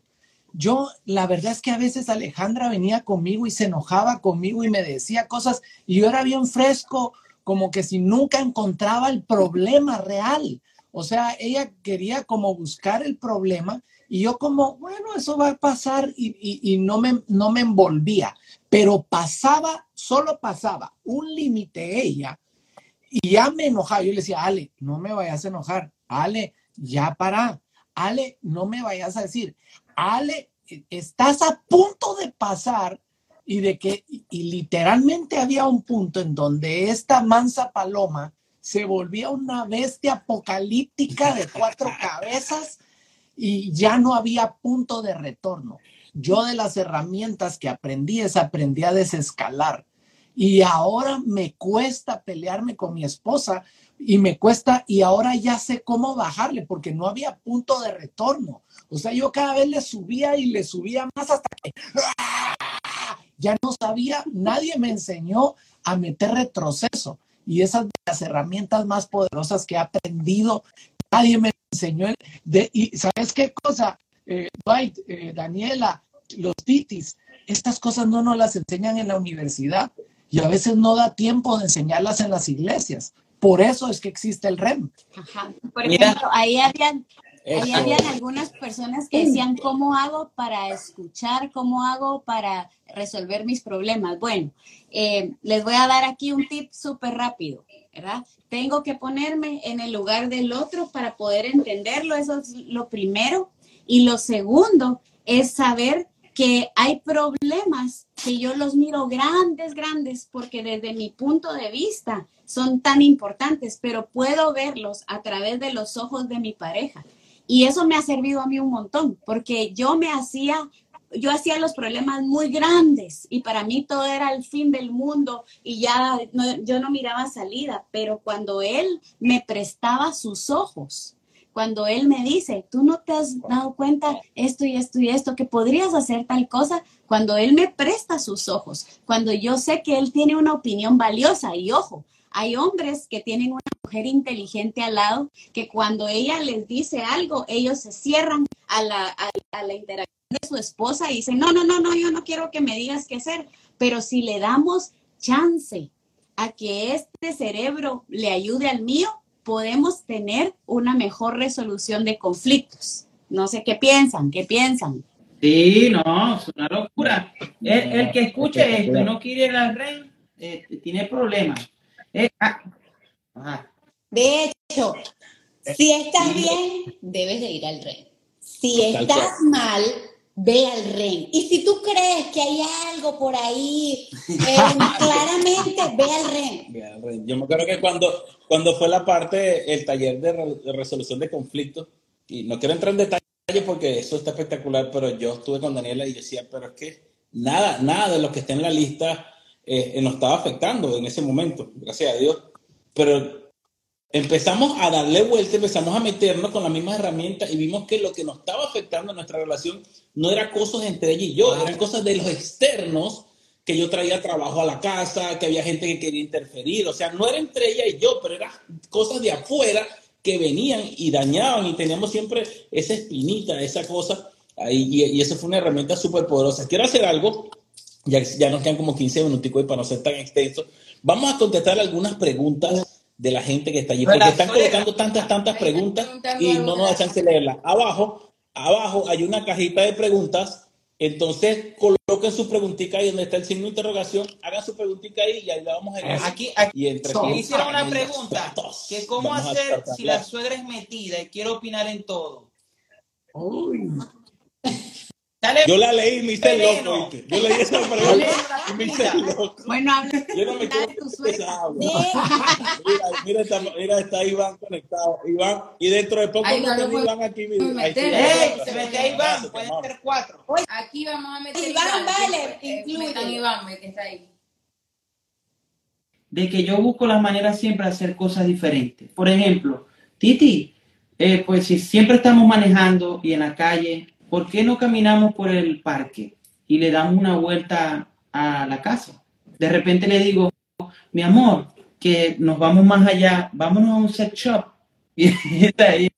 Yo, la verdad es que a veces Alejandra venía conmigo y se enojaba conmigo y me decía cosas y yo era bien fresco, como que si nunca encontraba el problema real. O sea, ella quería como buscar el problema y yo como, bueno, eso va a pasar y, y- no, me, no me envolvía, pero pasaba, solo pasaba un límite ella y ya me enojaba. Yo le decía, Ale, no me vayas a enojar. Ale, ya para. Ale, no me vayas a decir. Ale, eh, estás a punto de pasar y de que, y literalmente había un punto en donde esta mansa paloma se volvía una bestia apocalíptica de cuatro cabezas y ya no había punto de retorno. Yo de las herramientas que aprendí es aprendí a desescalar. Y ahora me cuesta pelearme con mi esposa y me cuesta, y ahora ya sé cómo bajarle porque no había punto de retorno. O sea, yo cada vez le subía y le subía más hasta que ¡ah! ya no sabía, nadie me enseñó a meter retroceso. Y esas de las herramientas más poderosas que he aprendido, nadie me enseñó. De, y ¿sabes qué cosa? Eh, Dwight, eh, Daniela, los titis, estas cosas no nos las enseñan en la universidad y a veces no da tiempo de enseñarlas en las iglesias. Por eso es que existe el REM. Ajá. Por Mira. ejemplo, ahí habían, ahí habían algunas personas que decían, ¿cómo hago para escuchar? ¿Cómo hago para resolver mis problemas? Bueno, eh, les voy a dar aquí un tip súper rápido, ¿verdad? Tengo que ponerme en el lugar del otro para poder entenderlo, eso es lo primero. Y lo segundo es saber que hay problemas que yo los miro grandes, grandes, porque desde mi punto de vista son tan importantes, pero puedo verlos a través de los ojos de mi pareja. Y eso me ha servido a mí un montón, porque yo me hacía, yo hacía los problemas muy grandes y para mí todo era el fin del mundo y ya no- yo no miraba salida, pero cuando él me prestaba sus ojos, cuando él me dice, tú no te has dado cuenta esto y esto y esto, que podrías hacer tal cosa, cuando él me presta sus ojos, cuando yo sé que él tiene una opinión valiosa y ojo, hay hombres que tienen una mujer inteligente al lado, que cuando ella les dice algo, ellos se cierran a la, a, a la interacción de su esposa y dicen, no, no, no, no, yo no quiero que me digas qué hacer, pero si le damos chance a que este cerebro le ayude al mío, podemos tener una mejor resolución de conflictos. No sé qué piensan, qué piensan. Sí, no, es una locura. El, que escuche esto y no quiere ir al REN, eh, tiene problemas. Eh, ah. De hecho, si estás bien, debes de ir al REN. Si estás mal, ve al REN. Y si tú crees que hay algo por ahí, eh, claramente ve al REN. Ve al REN. Yo me acuerdo que cuando, cuando fue la parte, el taller de, resolución de conflictos, y no quiero entrar en detalle porque eso está espectacular, pero yo estuve con Daniela y decía, pero es que nada, nada de lo que está en la lista eh, nos estaba afectando en ese momento, gracias a Dios. Pero empezamos a darle vuelta, empezamos a meternos con las mismas herramientas y vimos que lo que nos estaba afectando en nuestra relación no era cosas entre ella y yo, eran cosas de los externos, que yo traía trabajo a la casa, que había gente que quería interferir, o sea, no era entre ella y yo, pero eran cosas de afuera que venían y dañaban y teníamos siempre esa espinita, esa cosa ahí, y, y eso fue una herramienta súper poderosa. Quiero hacer algo, ya, ya nos quedan como 15 minuticos y para no ser tan extenso, vamos a contestar algunas preguntas de la gente que está allí, porque están colocando tantas, tantas preguntas y no nos da chance de leerlas. Abajo, abajo hay una cajita de preguntas, entonces coloquen su preguntita ahí donde está el signo de interrogación, hagan su preguntita ahí y ahí la vamos a leer. Aquí, aquí, y entre hicieron una pregunta, que cómo hacer si la suegra es metida y quiere opinar en todo. Uy. Yo la leí y me hice loco. Yo leí esa pregunta y me hice loco. Bueno, habla Yo no me quiero de. Mira, mira, está, mira, está Iván conectado. Iván, y dentro de poco no tiene Iván aquí. Mira, ahí ¡Eh! Se mete Iván, pueden ser cuatro. Aquí vamos a meter Iván, vale, incluye. Iván, que está ahí. De que yo busco las maneras siempre de hacer cosas diferentes. Por ejemplo, Titi, eh, pues si siempre estamos manejando y en la calle ¿por qué no caminamos por el parque y le damos una vuelta a la casa? De repente le digo, mi amor, que nos vamos más allá, vámonos a un sex shop. Y está ahí.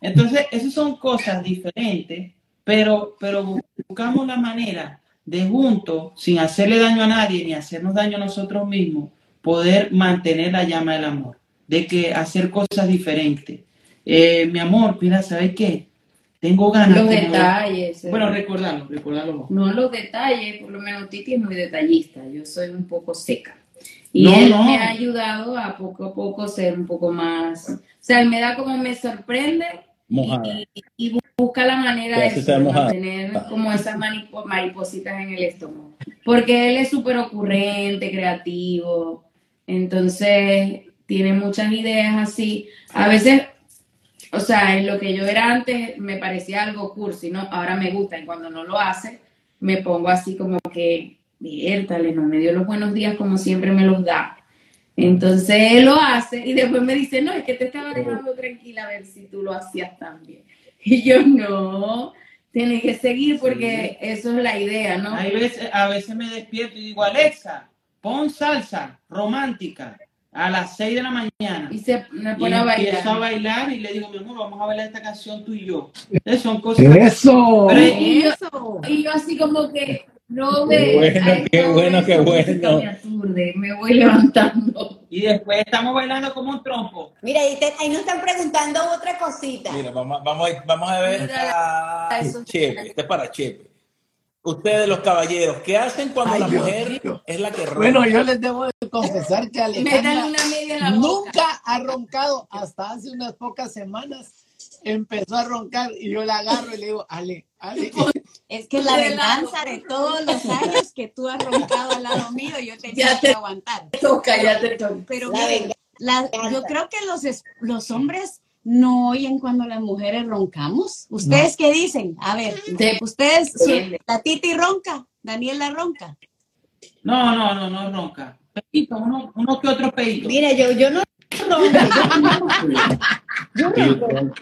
Entonces, esas son cosas diferentes, pero, pero buscamos la manera de juntos, sin hacerle daño a nadie ni hacernos daño a nosotros mismos, poder mantener la llama del amor, de que hacer cosas diferentes. Eh, mi amor, mira, ¿sabes qué? Tengo ganas. Los detalles. Eh. Bueno, recordarlo, recordarlo. No los detalles, por lo menos Titi es muy detallista, yo soy un poco seca. Y él me ha ayudado a poco a poco ser un poco más, o sea, él me da como me sorprende y, busca la manera de tener como esas maripositas en el estómago. Porque él es súper ocurrente, creativo, entonces tiene muchas ideas así. A veces o sea, en lo que yo era antes me parecía algo cursi, ¿no? Ahora me gusta y cuando no lo hace, me pongo así como que, viértale, no me dio los buenos días como siempre me los da. Entonces él lo hace y después me dice, no, es que te estaba dejando tranquila a ver si tú lo hacías también. Y yo, no, tienes que seguir porque eso es la idea, ¿no? Hay veces, a veces me despierto y digo, Alexa, pon salsa romántica a las 6 de la mañana. Y se me pone a bailar. Empiezo a bailar y le digo, mi amor, vamos a bailar esta canción tú y yo. Esas son cosas. ¡Eso! y, yo, y yo así como que no me. Qué bueno, qué bueno, qué bueno. Me aturde, me voy levantando. Y después estamos bailando como un trompo. Mira, ahí, ahí nos están preguntando otra cosita. Mira, vamos, vamos, vamos a ver. a Chepe, este es para Chepe ustedes los caballeros, ¿qué hacen cuando la mujer es la que ronca? Bueno, yo les debo de confesar que Alejandra nunca ha roncado hasta hace unas pocas semanas. Empezó a roncar y yo la agarro y le digo, Ale, Ale. Es que la venganza de todos los años que tú has roncado al lado mío, yo tenía que aguantar. Toca, ya te toca. Pero yo creo que los, los hombres no oyen cuando las mujeres roncamos. ¿Ustedes qué dicen? A ver, ustedes, la Titi ronca, Daniela ronca. No, no, no, no ronca. Peito, uno, uno que otro peito. Mira, yo, yo no ronco. Yo ronco.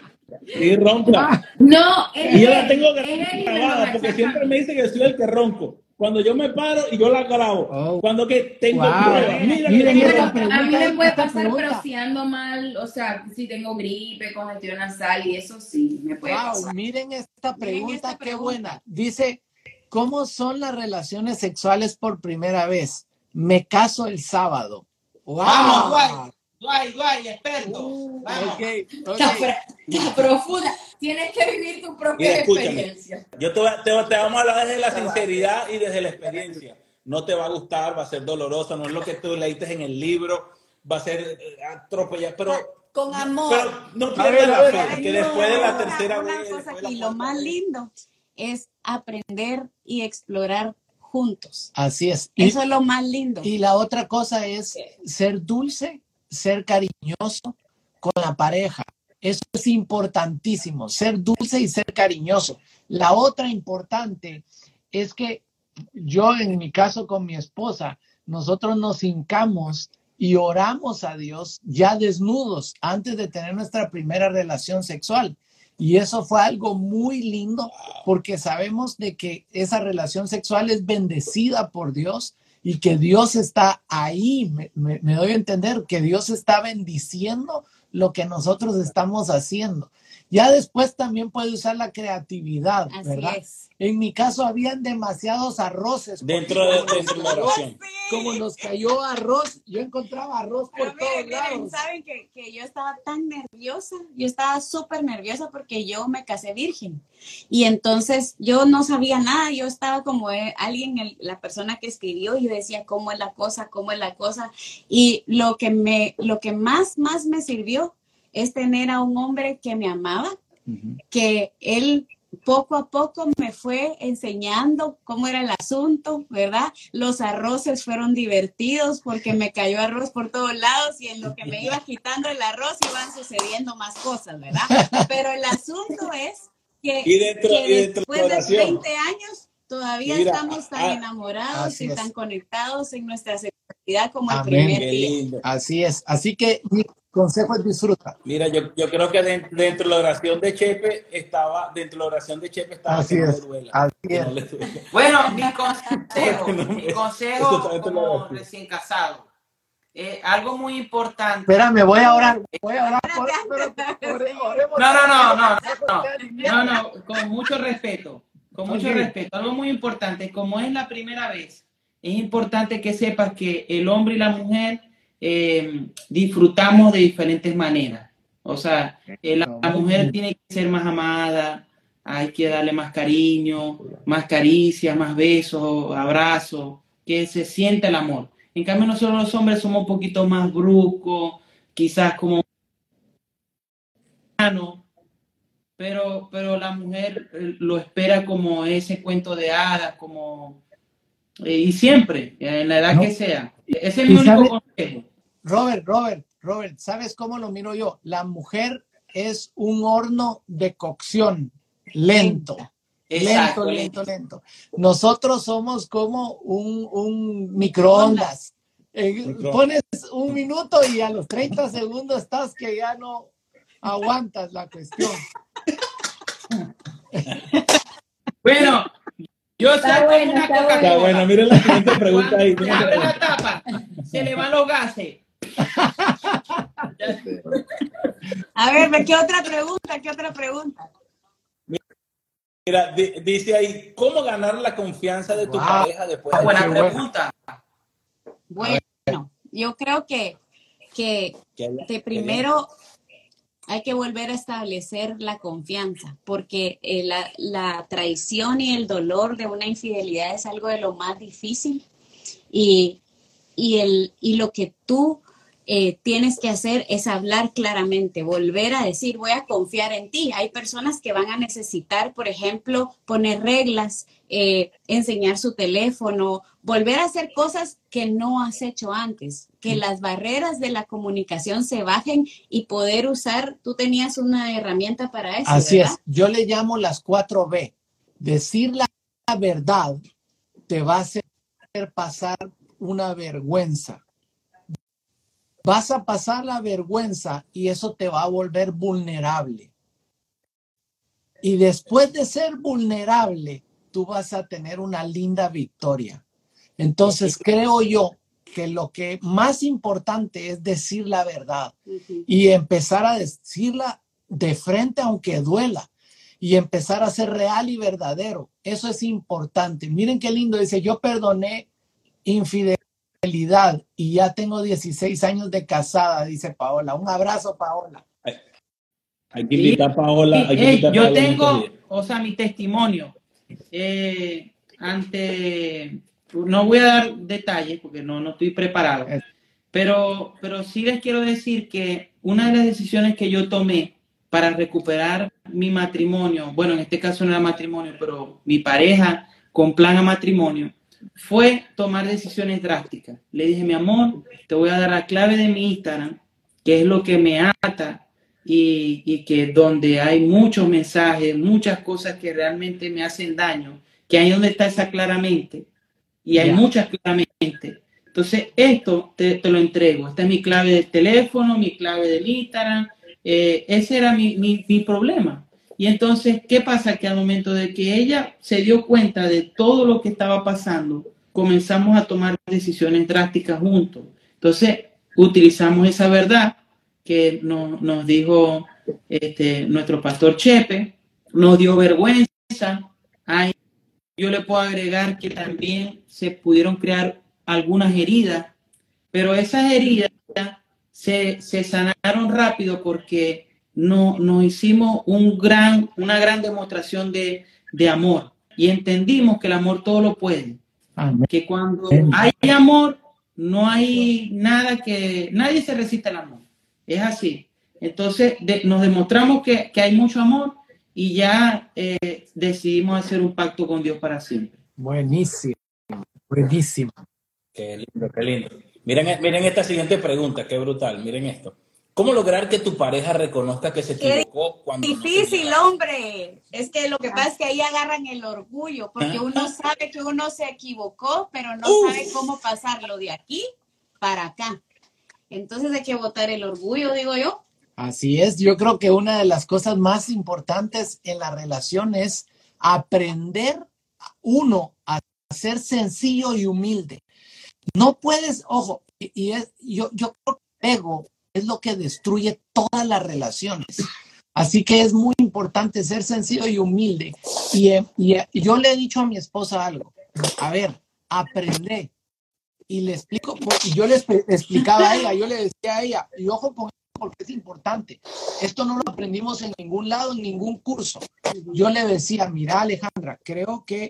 Y ronca. No, y yo la tengo grabada porque siempre me dice que soy el que ronco. Cuando yo me paro y yo la grabo. Oh. Cuando que tengo pruebas. Mira, mira, a mí me puede pasar, pero si ando mal, o sea, si tengo gripe, congestión nasal y eso sí, me puede wow, pasar. Miren esta pregunta, qué buena. Dice, ¿cómo son las relaciones sexuales por primera vez? Me caso el sábado. Wow. Vamos, Duay, Duay, experto. Uh, Vamos. Okay, profunda. Tienes que vivir tu propia experiencia. Yo te, te, te, vamos a hablar desde la sinceridad y desde la experiencia. No te va a gustar, va a ser doloroso, no es lo que tú leíste en el libro, va a ser eh, atropellado, pero con amor. Pero no pierdas la fe, que después de la tercera vez. y lo más lindo es aprender y explorar juntos. Así es. Eso es lo más lindo. Y la otra cosa es ser dulce ser cariñoso con la pareja. Eso es importantísimo, ser dulce y ser cariñoso. La otra importante es que yo en mi caso con mi esposa, nosotros nos hincamos y oramos a Dios ya desnudos antes de tener nuestra primera relación sexual. Y eso fue algo muy lindo porque sabemos de que esa relación sexual es bendecida por Dios y que Dios está ahí, me, doy a entender que Dios está bendiciendo lo que nosotros estamos haciendo. Ya después también puede usar la creatividad, ¿verdad? En mi caso habían demasiados arroces. Dentro de, la oración. Como nos cayó arroz, yo encontraba arroz por todos lados. Saben que, que, yo estaba tan nerviosa, yo estaba súper nerviosa porque yo me casé virgen. Y entonces yo no sabía nada, yo estaba como eh, alguien, la persona que escribió, y decía cómo es la cosa, cómo es la cosa. Y lo que, me, lo que más, más me sirvió es tener a un hombre que me amaba, que él poco a poco me fue enseñando cómo era el asunto, ¿verdad? Los arroces fueron divertidos porque me cayó arroz por todos lados y en lo que me iba quitando el arroz iban sucediendo más cosas, ¿verdad? Pero el asunto es que, después de 20 años todavía estamos tan ah, enamorados y tan conectados en nuestra como el primer día. Así es. Así que consejo es disfruta. Mira, yo, yo creo que dentro, de la oración de Chepe estaba, dentro de la oración de Chepe estaba así es, así es. bueno, mi consejo, mi consejo como recién casado. Eh, algo muy importante. Espérame, voy a orar. Voy a orar no, no, no, no, no, no, no, con mucho respeto, con mucho respeto. Algo muy importante, como es la primera vez, es importante que sepas que el hombre y la mujer eh, disfrutamos de diferentes maneras. O sea, eh, la, mujer tiene que ser más amada, hay que darle más cariño, más caricias, más besos, abrazos, que se sienta el amor. En cambio, nosotros los hombres somos un poquito más bruscos, quizás como pero, pero la mujer eh, lo espera como ese cuento de hadas, como y siempre, en la edad que sea. Ese es mi único consejo. Robert, Robert, Robert, ¿sabes cómo lo miro yo? La mujer es un horno de cocción lento. lento, lento, lento. Nosotros somos como un, microondas. Eh, pones un minuto y a los 30 segundos estás que ya no aguantas la cuestión. Bueno, yo saco una coca Está bueno, miren la siguiente pregunta ahí. Se abre la tapa, se le van los gases. A ver, ¿qué otra pregunta? ¿Qué otra pregunta? Mira, dice ahí, ¿cómo ganar la confianza de tu pareja después de Buena pregunta. Bueno, yo creo que, que de primero hay que volver a establecer la confianza, porque eh, la, la, traición y el dolor de una infidelidad es algo de lo más difícil y, y, el, y lo que tú eh, tienes que hacer es hablar claramente, volver a decir, voy a confiar en ti. Hay personas que van a necesitar, por ejemplo, poner reglas, eh, enseñar su teléfono, volver a hacer cosas que no has hecho antes, que las barreras de la comunicación se bajen y poder usar, tú tenías una herramienta para eso. Así es, yo le llamo las cuatro B. Decir la verdad te va a hacer pasar una vergüenza Vas a pasar la vergüenza y eso te va a volver vulnerable. Y después de ser vulnerable, tú vas a tener una linda victoria. Entonces, creo yo que lo que más importante es decir la verdad y empezar a decirla de frente aunque duela y empezar a ser real y verdadero. Eso es importante. Miren qué lindo dice, yo perdoné infidelidad infidelidad y ya tengo 16 años de casada, dice Paola. Un abrazo, Paola. Hay que invitar a Paola. yo tengo, o sea, mi testimonio eh, ante, no voy a dar detalles porque no, no estoy preparado, pero, pero sí les quiero decir que una de las decisiones que yo tomé para recuperar mi matrimonio, bueno, en este caso no era matrimonio, pero mi pareja con plan a matrimonio, fue tomar decisiones drásticas. Le dije, mi amor, te voy a dar la clave de mi Instagram, que es lo que me ata y, y que donde hay muchos mensajes, muchas cosas que realmente me hacen daño, que ahí donde está esa claramente, y hay muchas claramente. Entonces, esto te, te, lo entrego. Esta es mi clave del teléfono, mi clave del Instagram. Eh, ese era mi, mi, mi problema. Y entonces, ¿qué pasa? Que al momento de que ella se dio cuenta de todo lo que estaba pasando, comenzamos a tomar decisiones drásticas juntos. Entonces, utilizamos esa verdad que nos dijo este, nuestro pastor Chepe, nos dio vergüenza. yo le puedo agregar que también se pudieron crear algunas heridas, pero esas heridas se, se sanaron rápido porque no, nos hicimos un gran, una gran demostración de, de amor y entendimos que el amor todo lo puede. Que cuando hay amor, no hay nada que, nadie se resiste al amor. Es así. Entonces nos demostramos que, que, hay mucho amor y ya eh, decidimos hacer un pacto con Dios para siempre. Buenísimo, buenísimo. Qué lindo, qué lindo. Miren, miren esta siguiente pregunta, qué brutal. Miren esto. ¿Cómo lograr que tu pareja reconozca que se equivocó cuando... Difícil, hombre. Es que lo que pasa es que ahí agarran el orgullo, porque uno sabe que uno se equivocó, pero no sabe cómo pasarlo de aquí para acá. Entonces hay que votar el orgullo, digo yo. Así es, yo creo que una de las cosas más importantes en la relación es aprender uno a ser sencillo y humilde. No puedes, ojo, y es, yo, yo creo que ego es lo que destruye todas las relaciones. Así que es muy importante ser sencillo y humilde. Y, eh, eh, yo le he dicho a mi esposa algo. A ver, aprende. Y le explico, y yo le explicaba a ella, yo le decía a ella, y ojo con porque es importante. Esto no lo aprendimos en ningún lado, en ningún curso. Yo le decía, mira Alejandra, creo que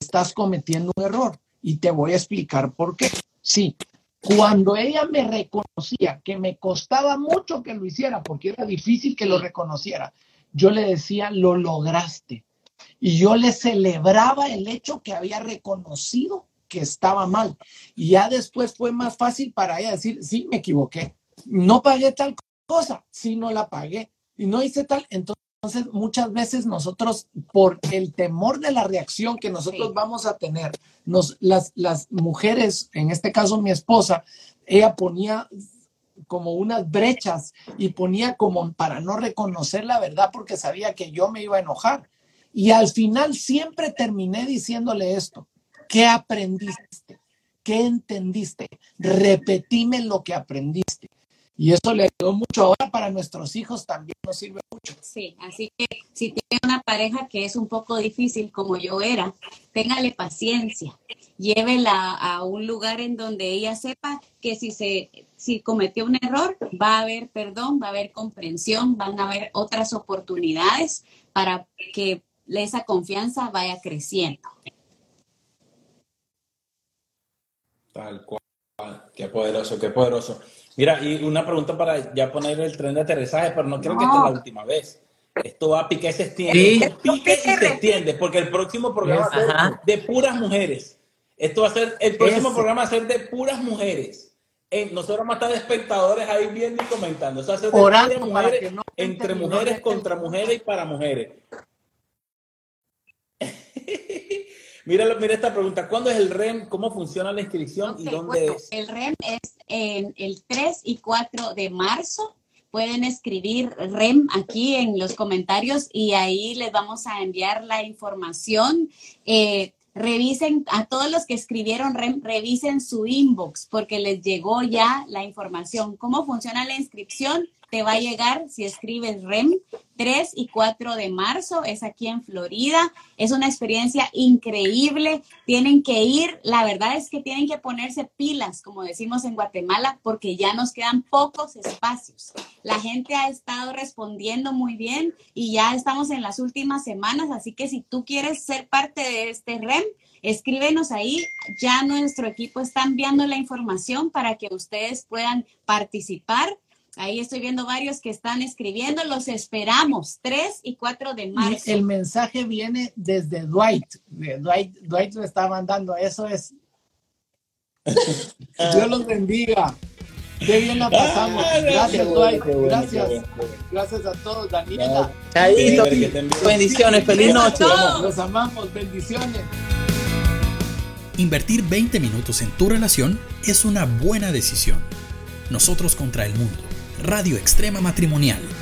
estás cometiendo un error y te voy a explicar por qué. Sí, cuando ella me reconocía, que me costaba mucho que lo hiciera, porque era difícil que lo reconociera, yo le decía, lo lograste. Y yo le celebraba el hecho que había reconocido que estaba mal. Y ya después fue más fácil para ella decir, sí, me equivoqué. No pagué tal cosa, sí, no la pagué. Y no hice tal. Entonces, entonces, muchas veces nosotros, por el temor de la reacción que nosotros vamos a tener, nos, las, las mujeres, en este caso mi esposa, ella ponía como unas brechas y ponía como para no reconocer la verdad porque sabía que yo me iba a enojar. Y al final siempre terminé diciéndole esto, ¿qué aprendiste? ¿Qué entendiste? Repetime lo que aprendiste. Y eso le ayudó mucho. Ahora para nuestros hijos también nos sirve mucho. Sí, así que si tiene una pareja que es un poco difícil como yo era, téngale paciencia. Llévela a un lugar en donde ella sepa que si se si cometió un error, va a haber perdón, va a haber comprensión, van a haber otras oportunidades para que esa confianza vaya creciendo. Tal cual. Qué poderoso, qué poderoso. Mira, y una pregunta para ya poner el tren de aterrizaje, pero no creo que esta es la última vez. Esto va a picar y se extiende. Pica y se extiende, porque el próximo programa va a ser de puras mujeres. Esto va a ser, el próximo programa va a ser de puras mujeres. nosotros vamos a estar de espectadores ahí viendo y comentando. Eso va a ser de mujeres, entre mujeres contra mujeres y para mujeres. Mira, mira esta pregunta. ¿Cuándo es el REM? ¿Cómo funciona la inscripción y dónde es? El REM es en el 3 y 4 de marzo. Pueden escribir REM aquí en los comentarios y ahí les vamos a enviar la información. Eh, revisen a todos los que escribieron REM, revisen su inbox porque les llegó ya la información. ¿Cómo funciona la inscripción? Te va a llegar si escribes REM 3 y 4 de marzo, es aquí en Florida. Es una experiencia increíble. Tienen que ir, la verdad es que tienen que ponerse pilas, como decimos en Guatemala, porque ya nos quedan pocos espacios. La gente ha estado respondiendo muy bien y ya estamos en las últimas semanas, así que si tú quieres ser parte de este REM, escríbenos ahí. Ya nuestro equipo está enviando la información para que ustedes puedan participar. Ahí estoy viendo varios que están escribiendo. Los esperamos, 3 y 4 de marzo. el mensaje viene desde Dwight. Dwight, Dwight lo está mandando. Eso es. Dios los bendiga. Qué bien la pasamos. Ah, gracias, Dwight. Gracias. Gracias a todos, Daniela. Bendiciones. Feliz noche. Los amamos. Bendiciones. Invertir 20 minutos en tu relación es una buena decisión. Nosotros contra el mundo Radio Extrema Matrimonial.